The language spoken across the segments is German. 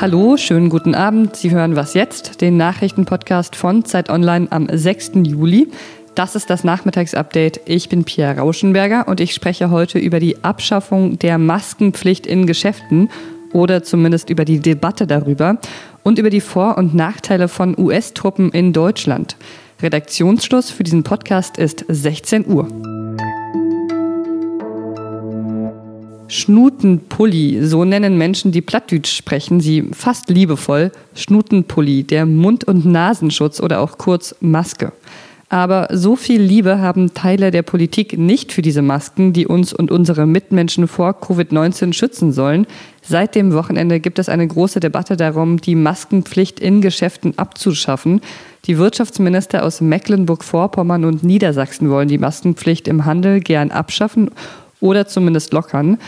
Hallo, schönen guten Abend. Sie hören Was jetzt, den Nachrichtenpodcast von Zeit Online am 6. Juli. Das ist das Nachmittagsupdate. Ich bin Pia Rauschenberger und ich spreche heute über die Abschaffung der Maskenpflicht in Geschäften oder zumindest über die Debatte darüber und über die Vor- und Nachteile von US-Truppen in Deutschland. Redaktionsschluss für diesen Podcast ist 16 Uhr. Schnutenpulli, so nennen Menschen, die Plattdeutsch sprechen, sie fast liebevoll. Schnutenpulli, der Mund- und Nasenschutz oder auch kurz Maske. Aber so viel Liebe haben Teile der Politik nicht für diese Masken, die uns und unsere Mitmenschen vor Covid-19 schützen sollen. Seit dem Wochenende gibt es eine große Debatte darum, die Maskenpflicht in Geschäften abzuschaffen. Die Wirtschaftsminister aus Mecklenburg-Vorpommern und Niedersachsen wollen die Maskenpflicht im Handel gern abschaffen oder zumindest lockern.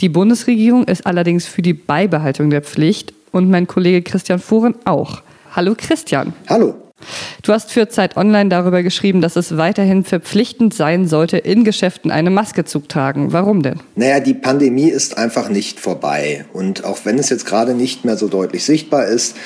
Die Bundesregierung ist allerdings für die Beibehaltung der Pflicht und mein Kollege Christian Foren auch. Hallo Christian. Hallo. Du hast für Zeit Online darüber geschrieben, dass es weiterhin verpflichtend sein sollte, in Geschäften eine Maske zu tragen. Warum denn? Naja, die Pandemie ist einfach nicht vorbei. Und auch wenn es jetzt gerade nicht mehr so deutlich sichtbar ist,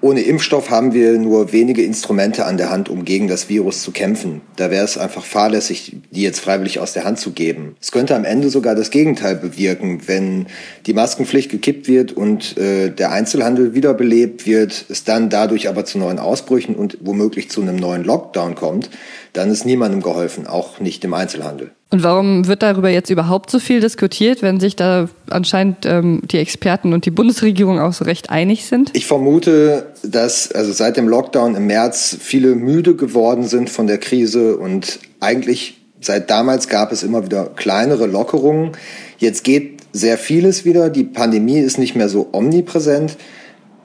ohne Impfstoff haben wir nur wenige Instrumente an der Hand, um gegen das Virus zu kämpfen. Da wäre es einfach fahrlässig, die jetzt freiwillig aus der Hand zu geben. Es könnte am Ende sogar das Gegenteil bewirken, wenn die Maskenpflicht gekippt wird und äh, der Einzelhandel wiederbelebt wird, es dann dadurch aber zu neuen Ausbrüchen und womöglich zu einem neuen Lockdown kommt, dann ist niemandem geholfen, auch nicht dem Einzelhandel. Und warum wird darüber jetzt überhaupt so viel diskutiert, wenn sich da anscheinend ähm, die Experten und die Bundesregierung auch so recht einig sind? Ich vermute, dass also seit dem Lockdown im März viele müde geworden sind von der Krise und eigentlich seit damals gab es immer wieder kleinere Lockerungen. Jetzt geht sehr vieles wieder. Die Pandemie ist nicht mehr so omnipräsent.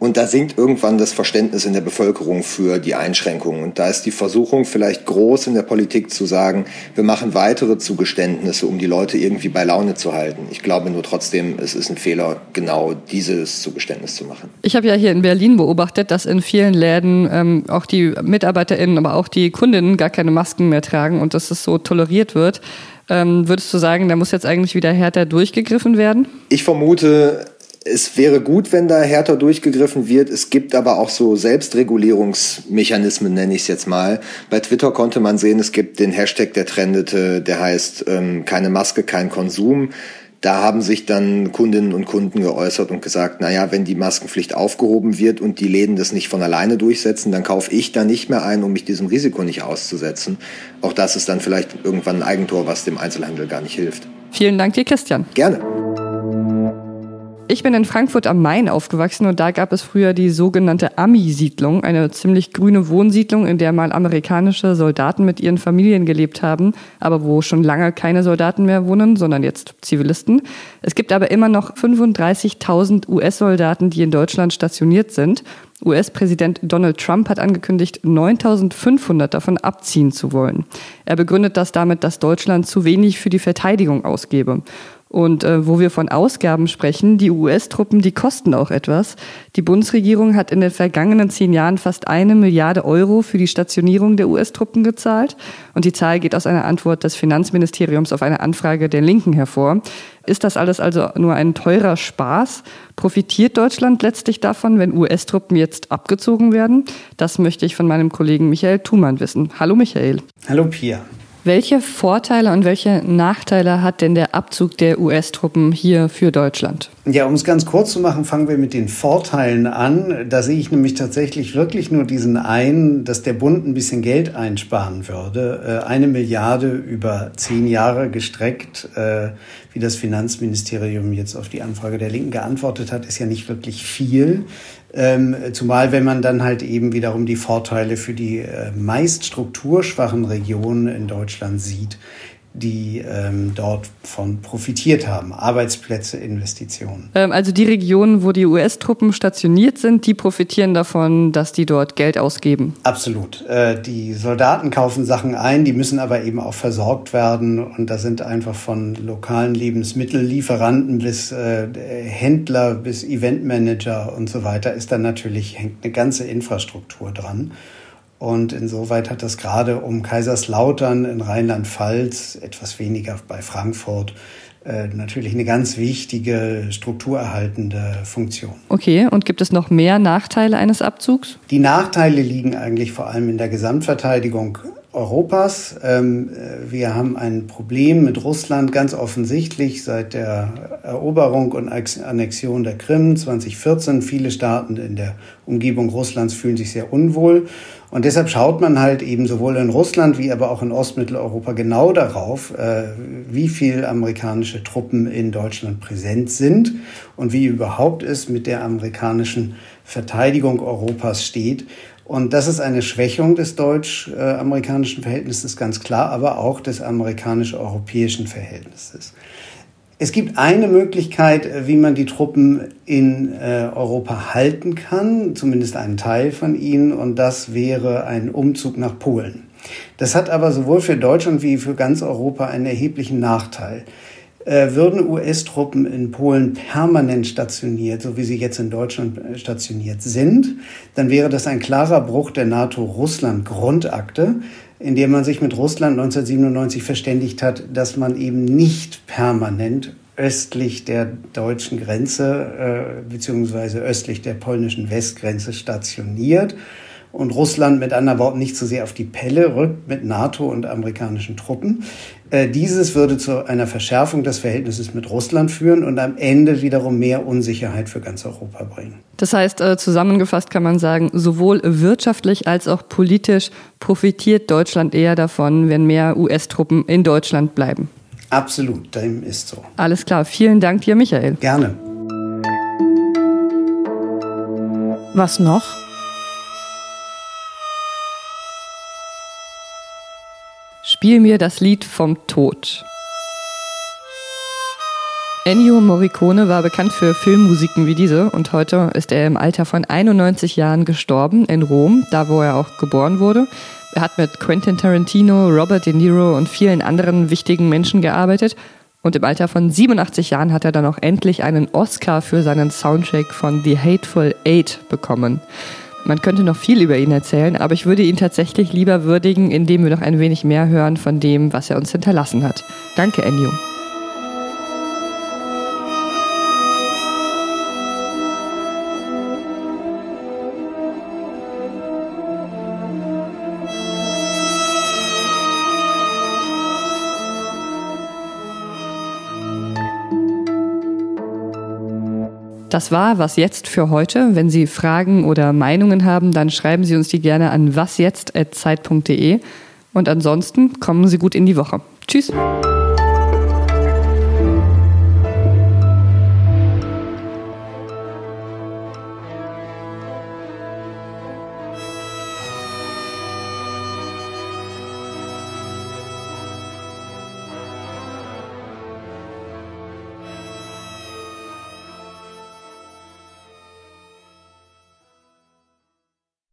Und da sinkt irgendwann das Verständnis in der Bevölkerung für die Einschränkungen. Und da ist die Versuchung vielleicht groß in der Politik zu sagen, wir machen weitere Zugeständnisse, um die Leute irgendwie bei Laune zu halten. Ich glaube nur trotzdem, es ist ein Fehler, genau dieses Zugeständnis zu machen. Ich habe ja hier in Berlin beobachtet, dass in vielen Läden ähm, auch die MitarbeiterInnen, aber auch die Kundinnen gar keine Masken mehr tragen und dass es so toleriert wird. Ähm, würdest du sagen, da muss jetzt eigentlich wieder härter durchgegriffen werden? Ich vermute, es wäre gut, wenn da härter durchgegriffen wird. Es gibt aber auch so Selbstregulierungsmechanismen, nenne ich es jetzt mal. Bei Twitter konnte man sehen, es gibt den Hashtag, der trendete, der heißt ähm, keine Maske, kein Konsum. Da haben sich dann Kundinnen und Kunden geäußert und gesagt, naja, wenn die Maskenpflicht aufgehoben wird und die Läden das nicht von alleine durchsetzen, dann kaufe ich da nicht mehr ein, um mich diesem Risiko nicht auszusetzen. Auch das ist dann vielleicht irgendwann ein Eigentor, was dem Einzelhandel gar nicht hilft. Vielen Dank dir, Christian. Gerne. Ich bin in Frankfurt am Main aufgewachsen und da gab es früher die sogenannte Ami-Siedlung, eine ziemlich grüne Wohnsiedlung, in der mal amerikanische Soldaten mit ihren Familien gelebt haben, aber wo schon lange keine Soldaten mehr wohnen, sondern jetzt Zivilisten. Es gibt aber immer noch 35.000 US-Soldaten, die in Deutschland stationiert sind. US-Präsident Donald Trump hat angekündigt, 9.500 davon abziehen zu wollen. Er begründet das damit, dass Deutschland zu wenig für die Verteidigung ausgebe. Und äh, wo wir von Ausgaben sprechen, die US-Truppen, die kosten auch etwas. Die Bundesregierung hat in den vergangenen zehn Jahren fast eine Milliarde Euro für die Stationierung der US-Truppen gezahlt. Und die Zahl geht aus einer Antwort des Finanzministeriums auf eine Anfrage der Linken hervor. Ist das alles also nur ein teurer Spaß? Profitiert Deutschland letztlich davon, wenn US-Truppen jetzt abgezogen werden? Das möchte ich von meinem Kollegen Michael Thumann wissen. Hallo Michael. Hallo Pia. Welche Vorteile und welche Nachteile hat denn der Abzug der US-Truppen hier für Deutschland? Ja, um es ganz kurz zu machen, fangen wir mit den Vorteilen an. Da sehe ich nämlich tatsächlich wirklich nur diesen einen, dass der Bund ein bisschen Geld einsparen würde. Äh, eine Milliarde über zehn Jahre gestreckt, äh, wie das Finanzministerium jetzt auf die Anfrage der Linken geantwortet hat, ist ja nicht wirklich viel. Ähm, zumal wenn man dann halt eben wiederum die Vorteile für die äh, meist strukturschwachen Regionen in Deutschland sieht, die ähm, dort von profitiert haben. Arbeitsplätze, Investitionen. Ähm, also die Regionen, wo die US-Truppen stationiert sind, die profitieren davon, dass die dort Geld ausgeben. Absolut. Äh, die Soldaten kaufen Sachen ein, die müssen aber eben auch versorgt werden. Und da sind einfach von lokalen Lebensmittellieferanten bis äh, Händler bis Eventmanager und so weiter ist dann natürlich hängt eine ganze Infrastruktur dran. Und insoweit hat das gerade um Kaiserslautern in Rheinland-Pfalz, etwas weniger bei Frankfurt, äh, natürlich eine ganz wichtige strukturerhaltende Funktion. Okay, und gibt es noch mehr Nachteile eines Abzugs? Die Nachteile liegen eigentlich vor allem in der Gesamtverteidigung Europas. Ähm, wir haben ein Problem mit Russland ganz offensichtlich seit der Eroberung und Annexion der Krim 2014. Viele Staaten in der Umgebung Russlands fühlen sich sehr unwohl. Und deshalb schaut man halt eben sowohl in Russland wie aber auch in Ostmitteleuropa genau darauf, äh, wie viel amerikanische Truppen in Deutschland präsent sind und wie überhaupt es mit der amerikanischen Verteidigung Europas steht. Und das ist eine Schwächung des deutsch-amerikanischen Verhältnisses, ganz klar, aber auch des amerikanisch-europäischen Verhältnisses. Es gibt eine Möglichkeit, wie man die Truppen in äh, Europa halten kann, zumindest einen Teil von ihnen, und das wäre ein Umzug nach Polen. Das hat aber sowohl für Deutschland wie für ganz Europa einen erheblichen Nachteil. Äh, würden US-Truppen in Polen permanent stationiert, so wie sie jetzt in Deutschland äh, stationiert sind, dann wäre das ein klarer Bruch der NATO-Russland-Grundakte, in der man sich mit Russland 1997 verständigt hat, dass man eben nicht permanent östlich der deutschen Grenze äh, beziehungsweise östlich der polnischen Westgrenze stationiert, und Russland mit anderen Worten nicht zu so sehr auf die Pelle rückt mit NATO und amerikanischen Truppen. Äh, dieses würde zu einer Verschärfung des Verhältnisses mit Russland führen und am Ende wiederum mehr Unsicherheit für ganz Europa bringen. Das heißt, äh, zusammengefasst kann man sagen, sowohl wirtschaftlich als auch politisch profitiert Deutschland eher davon, wenn mehr US-Truppen in Deutschland bleiben. Absolut, dem ist so. Alles klar, vielen Dank dir, Michael. Gerne. Was noch? Spiel mir das Lied vom Tod. Ennio Morricone war bekannt für Filmmusiken wie diese und heute ist er im Alter von 91 Jahren gestorben in Rom, da wo er auch geboren wurde. Er hat mit Quentin Tarantino, Robert De Niro und vielen anderen wichtigen Menschen gearbeitet und im Alter von 87 Jahren hat er dann auch endlich einen Oscar für seinen Soundtrack von The Hateful Eight bekommen. Man könnte noch viel über ihn erzählen, aber ich würde ihn tatsächlich lieber würdigen, indem wir noch ein wenig mehr hören von dem, was er uns hinterlassen hat. Danke, Ennio. Das war was jetzt für heute. Wenn Sie Fragen oder Meinungen haben, dann schreiben Sie uns die gerne an wasjetzt.zeit.de. Und ansonsten kommen Sie gut in die Woche. Tschüss.